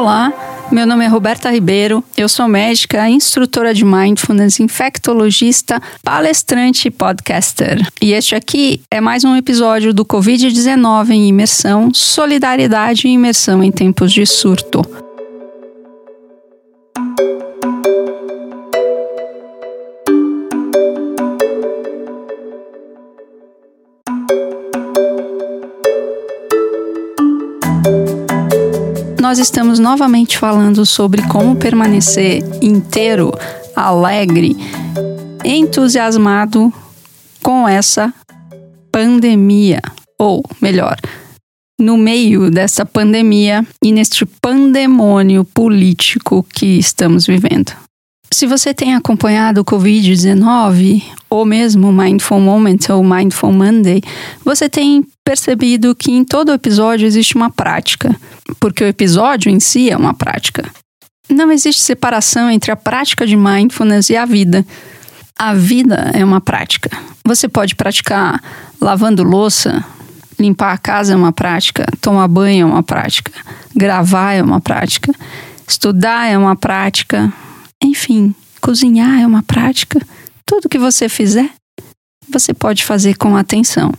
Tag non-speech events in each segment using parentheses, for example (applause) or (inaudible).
Olá, meu nome é Roberta Ribeiro, eu sou médica, instrutora de mindfulness, infectologista, palestrante e podcaster. E este aqui é mais um episódio do Covid-19 em imersão, solidariedade e imersão em tempos de surto. Nós estamos novamente falando sobre como permanecer inteiro, alegre, entusiasmado com essa pandemia. Ou, melhor, no meio dessa pandemia e neste pandemônio político que estamos vivendo. Se você tem acompanhado o Covid-19, ou mesmo Mindful Moment ou Mindful Monday, você tem percebido que em todo episódio existe uma prática, porque o episódio em si é uma prática. Não existe separação entre a prática de mindfulness e a vida. A vida é uma prática. Você pode praticar lavando louça, limpar a casa é uma prática, tomar banho é uma prática, gravar é uma prática, estudar é uma prática, enfim, cozinhar é uma prática. Tudo que você fizer, você pode fazer com atenção.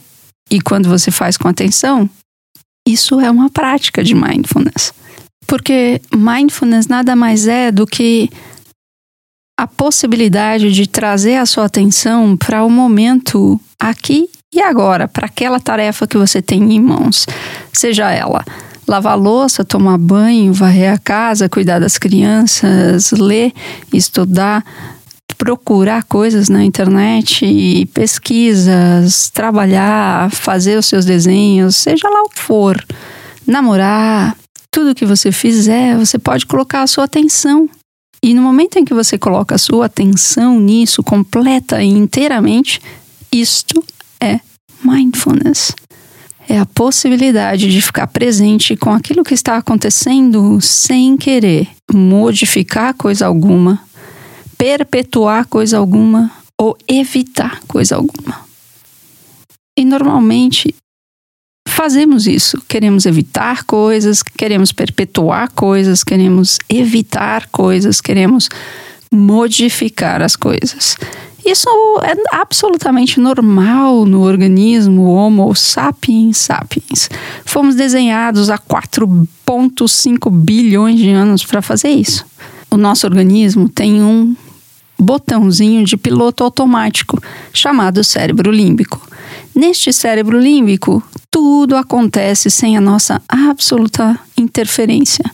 E quando você faz com atenção, isso é uma prática de mindfulness. Porque mindfulness nada mais é do que a possibilidade de trazer a sua atenção para o momento aqui e agora, para aquela tarefa que você tem em mãos. Seja ela lavar louça, tomar banho, varrer a casa, cuidar das crianças, ler, estudar, procurar coisas na internet, pesquisas, trabalhar, fazer os seus desenhos, seja lá o que for, namorar, tudo que você fizer, você pode colocar a sua atenção. E no momento em que você coloca a sua atenção nisso completa e inteiramente, isto é mindfulness é a possibilidade de ficar presente com aquilo que está acontecendo sem querer modificar coisa alguma, perpetuar coisa alguma ou evitar coisa alguma. E normalmente fazemos isso. Queremos evitar coisas, queremos perpetuar coisas, queremos evitar coisas, queremos modificar as coisas. Isso é absolutamente normal no organismo Homo sapiens sapiens. Fomos desenhados há 4,5 bilhões de anos para fazer isso. O nosso organismo tem um botãozinho de piloto automático chamado cérebro límbico. Neste cérebro límbico, tudo acontece sem a nossa absoluta interferência.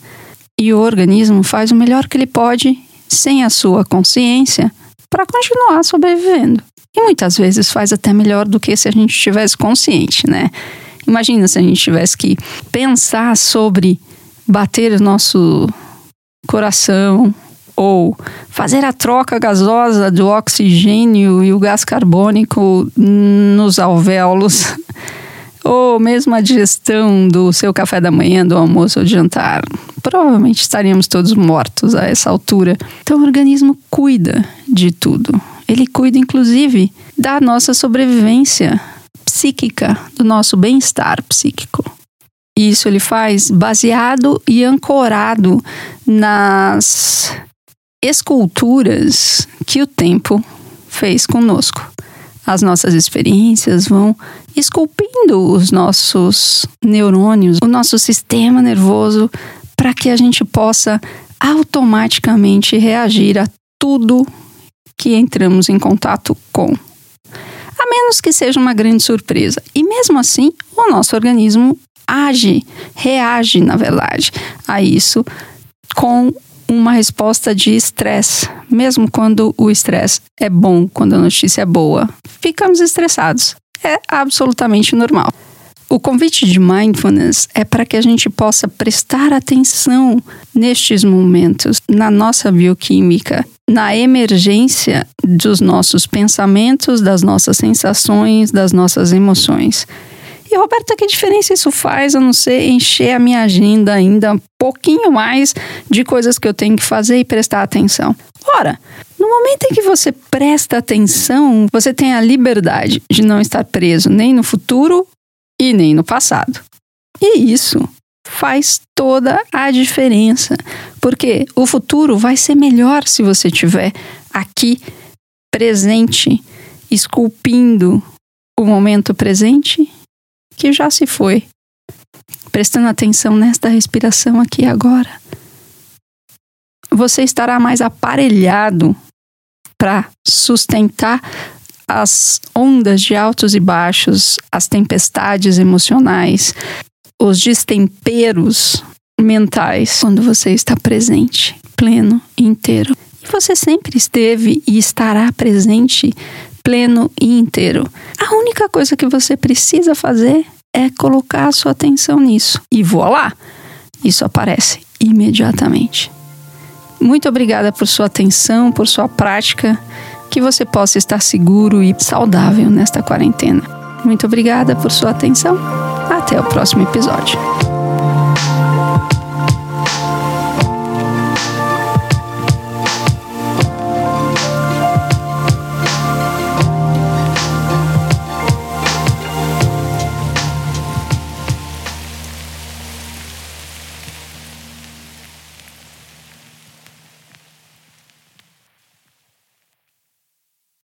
E o organismo faz o melhor que ele pode sem a sua consciência para continuar sobrevivendo. E muitas vezes faz até melhor do que se a gente estivesse consciente, né? Imagina se a gente tivesse que pensar sobre bater o nosso coração ou fazer a troca gasosa do oxigênio e o gás carbônico nos alvéolos (laughs) ou mesmo a digestão do seu café da manhã, do almoço ou de jantar. Provavelmente estaríamos todos mortos a essa altura. Então o organismo cuida de tudo. Ele cuida, inclusive, da nossa sobrevivência psíquica, do nosso bem-estar psíquico. E isso ele faz baseado e ancorado nas esculturas que o tempo fez conosco as nossas experiências vão esculpindo os nossos neurônios, o nosso sistema nervoso, para que a gente possa automaticamente reagir a tudo que entramos em contato com. A menos que seja uma grande surpresa. E mesmo assim, o nosso organismo age, reage, na verdade, a isso com uma resposta de estresse, mesmo quando o estresse é bom, quando a notícia é boa. Ficamos estressados. É absolutamente normal. O convite de mindfulness é para que a gente possa prestar atenção nestes momentos, na nossa bioquímica, na emergência dos nossos pensamentos, das nossas sensações, das nossas emoções. E Roberta, que diferença isso faz a não ser encher a minha agenda ainda um pouquinho mais de coisas que eu tenho que fazer e prestar atenção? Ora, no momento em que você presta atenção, você tem a liberdade de não estar preso nem no futuro e nem no passado. E isso faz toda a diferença. Porque o futuro vai ser melhor se você estiver aqui presente, esculpindo o momento presente que já se foi. Prestando atenção nesta respiração aqui agora. Você estará mais aparelhado para sustentar as ondas de altos e baixos, as tempestades emocionais, os destemperos mentais quando você está presente, pleno inteiro. E você sempre esteve e estará presente, pleno e inteiro. A única coisa que você precisa fazer é colocar a sua atenção nisso. E voilá! Isso aparece imediatamente. Muito obrigada por sua atenção, por sua prática. Que você possa estar seguro e saudável nesta quarentena. Muito obrigada por sua atenção. Até o próximo episódio.